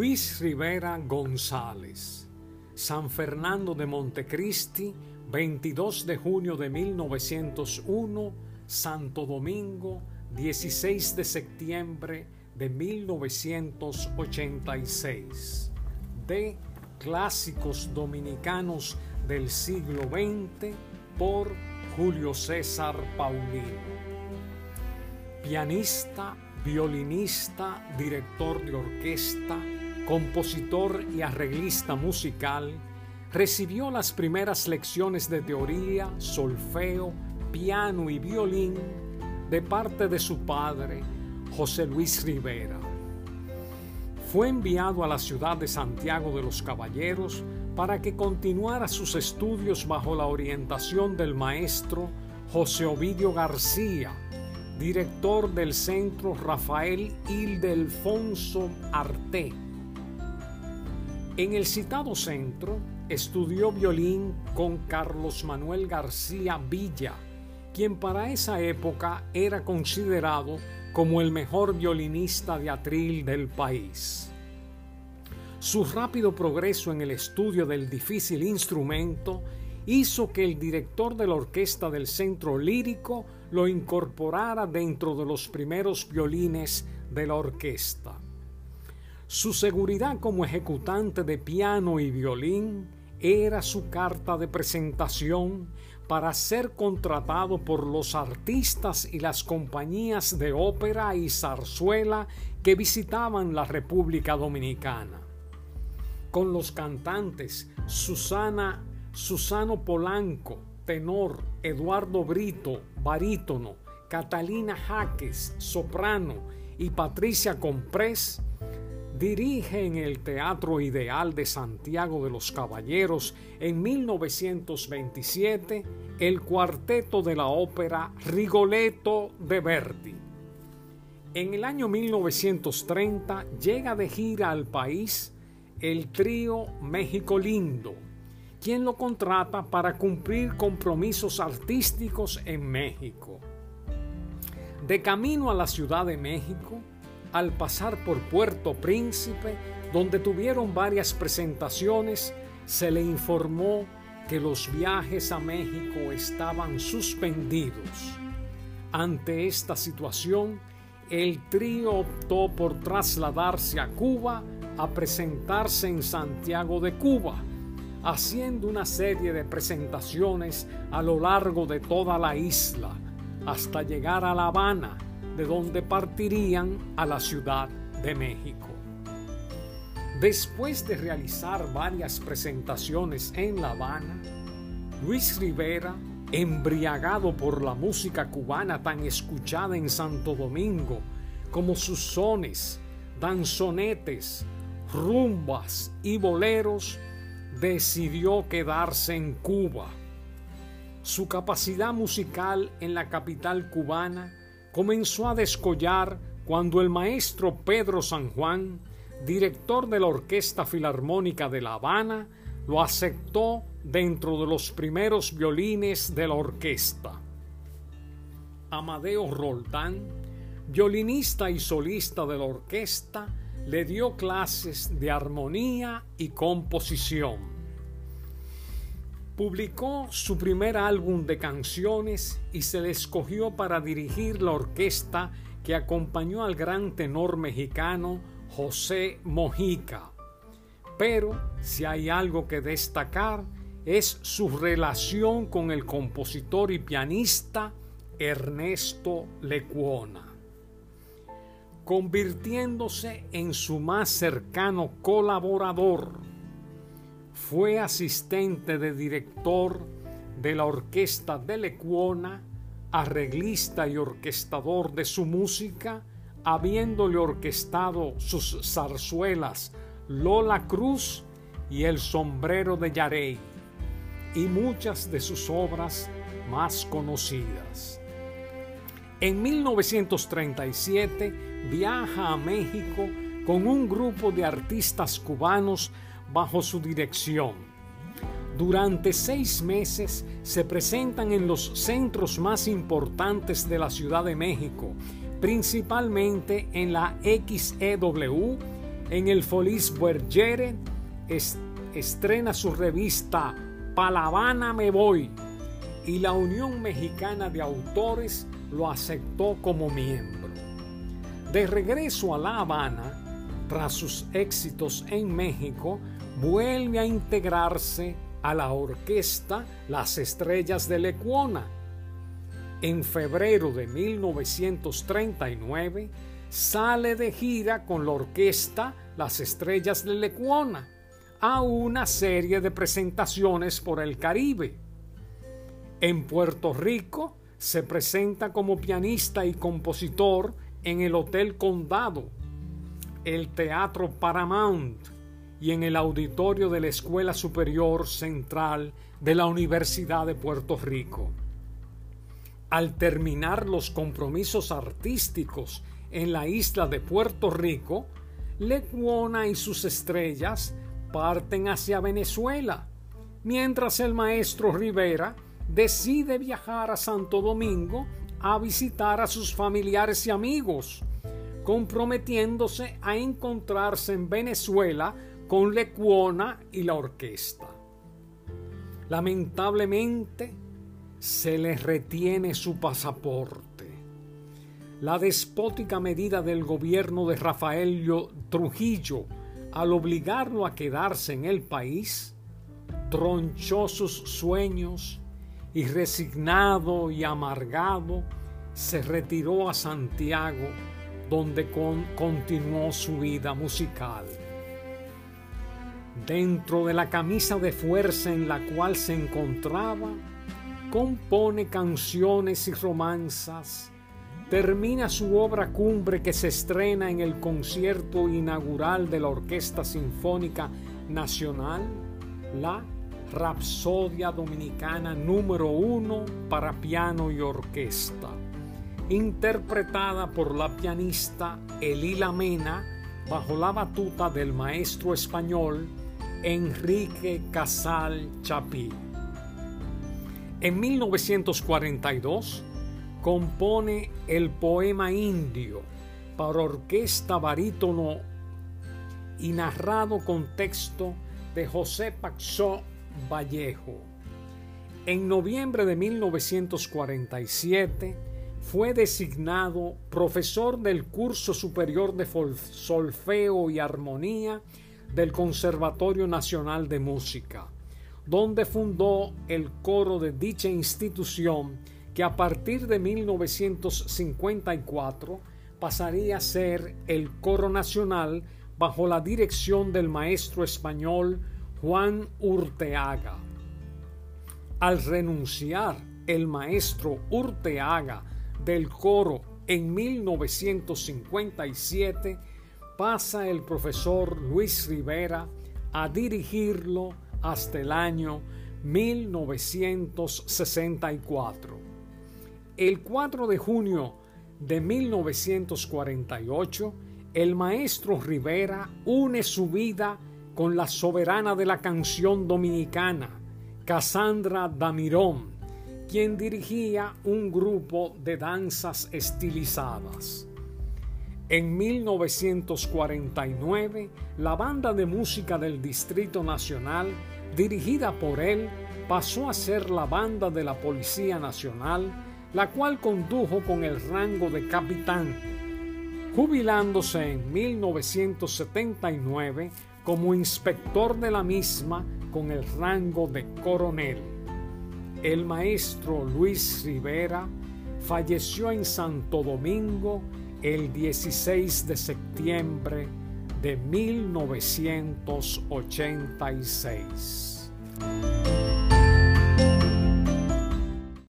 Luis Rivera González, San Fernando de Montecristi, 22 de junio de 1901, Santo Domingo, 16 de septiembre de 1986. De Clásicos Dominicanos del siglo XX por Julio César Paulino. Pianista, violinista, director de orquesta, compositor y arreglista musical, recibió las primeras lecciones de teoría, solfeo, piano y violín de parte de su padre, José Luis Rivera. Fue enviado a la ciudad de Santiago de los Caballeros para que continuara sus estudios bajo la orientación del maestro José Ovidio García, director del Centro Rafael Ildefonso Arte. En el citado centro estudió violín con Carlos Manuel García Villa, quien para esa época era considerado como el mejor violinista de atril del país. Su rápido progreso en el estudio del difícil instrumento hizo que el director de la orquesta del centro lírico lo incorporara dentro de los primeros violines de la orquesta. Su seguridad como ejecutante de piano y violín era su carta de presentación para ser contratado por los artistas y las compañías de ópera y zarzuela que visitaban la República Dominicana. Con los cantantes Susana, Susano Polanco, tenor, Eduardo Brito, barítono, Catalina Jaques, soprano y Patricia Comprés, dirige en el Teatro Ideal de Santiago de los Caballeros en 1927 el cuarteto de la ópera Rigoletto de Verdi. En el año 1930 llega de gira al país el trío México Lindo, quien lo contrata para cumplir compromisos artísticos en México. De camino a la Ciudad de México, al pasar por Puerto Príncipe, donde tuvieron varias presentaciones, se le informó que los viajes a México estaban suspendidos. Ante esta situación, el trío optó por trasladarse a Cuba a presentarse en Santiago de Cuba, haciendo una serie de presentaciones a lo largo de toda la isla, hasta llegar a La Habana, de donde partirían a la Ciudad de México. Después de realizar varias presentaciones en La Habana, Luis Rivera, embriagado por la música cubana tan escuchada en Santo Domingo, como sus sones, danzonetes, rumbas y boleros, decidió quedarse en Cuba. Su capacidad musical en la capital cubana comenzó a descollar cuando el maestro Pedro San Juan, director de la Orquesta Filarmónica de La Habana, lo aceptó dentro de los primeros violines de la orquesta. Amadeo Roldán, violinista y solista de la orquesta, le dio clases de armonía y composición. Publicó su primer álbum de canciones y se le escogió para dirigir la orquesta que acompañó al gran tenor mexicano José Mojica. Pero si hay algo que destacar es su relación con el compositor y pianista Ernesto Lecuona, convirtiéndose en su más cercano colaborador fue asistente de director de la orquesta de Lecuona, arreglista y orquestador de su música, habiéndole orquestado sus zarzuelas Lola Cruz y El sombrero de Yarey, y muchas de sus obras más conocidas. En 1937 viaja a México con un grupo de artistas cubanos bajo su dirección. Durante seis meses se presentan en los centros más importantes de la Ciudad de México, principalmente en la XEW En el Folies Bergere estrena su revista Palavana Me Voy y la Unión Mexicana de Autores lo aceptó como miembro. De regreso a La Habana, tras sus éxitos en México, vuelve a integrarse a la orquesta Las Estrellas de Lecuona. En febrero de 1939 sale de gira con la orquesta Las Estrellas de Lecuona a una serie de presentaciones por el Caribe. En Puerto Rico se presenta como pianista y compositor en el Hotel Condado, el Teatro Paramount y en el auditorio de la Escuela Superior Central de la Universidad de Puerto Rico. Al terminar los compromisos artísticos en la isla de Puerto Rico, Lecuona y sus estrellas parten hacia Venezuela, mientras el maestro Rivera decide viajar a Santo Domingo a visitar a sus familiares y amigos, comprometiéndose a encontrarse en Venezuela con Lecuona y la orquesta. Lamentablemente, se le retiene su pasaporte. La despótica medida del gobierno de Rafael Trujillo al obligarlo a quedarse en el país, tronchó sus sueños y resignado y amargado se retiró a Santiago donde continuó su vida musical. Dentro de la camisa de fuerza en la cual se encontraba, compone canciones y romanzas termina su obra cumbre que se estrena en el concierto inaugural de la Orquesta Sinfónica Nacional, la Rapsodia Dominicana número uno para piano y orquesta, interpretada por la pianista Elila Mena bajo la batuta del maestro español Enrique Casal Chapí. En 1942, compone el poema indio para orquesta barítono y narrado con texto de José Paxó Vallejo. En noviembre de 1947 fue designado profesor del curso superior de solfeo y armonía del Conservatorio Nacional de Música, donde fundó el coro de dicha institución que a partir de 1954 pasaría a ser el coro nacional bajo la dirección del maestro español Juan Urteaga. Al renunciar el maestro Urteaga del coro en 1957, pasa el profesor Luis Rivera a dirigirlo hasta el año 1964. El 4 de junio de 1948, el maestro Rivera une su vida con la soberana de la canción dominicana, Cassandra Damirón, quien dirigía un grupo de danzas estilizadas. En 1949, la banda de música del Distrito Nacional, dirigida por él, pasó a ser la banda de la Policía Nacional la cual condujo con el rango de capitán, jubilándose en 1979 como inspector de la misma con el rango de coronel. El maestro Luis Rivera falleció en Santo Domingo el 16 de septiembre de 1986.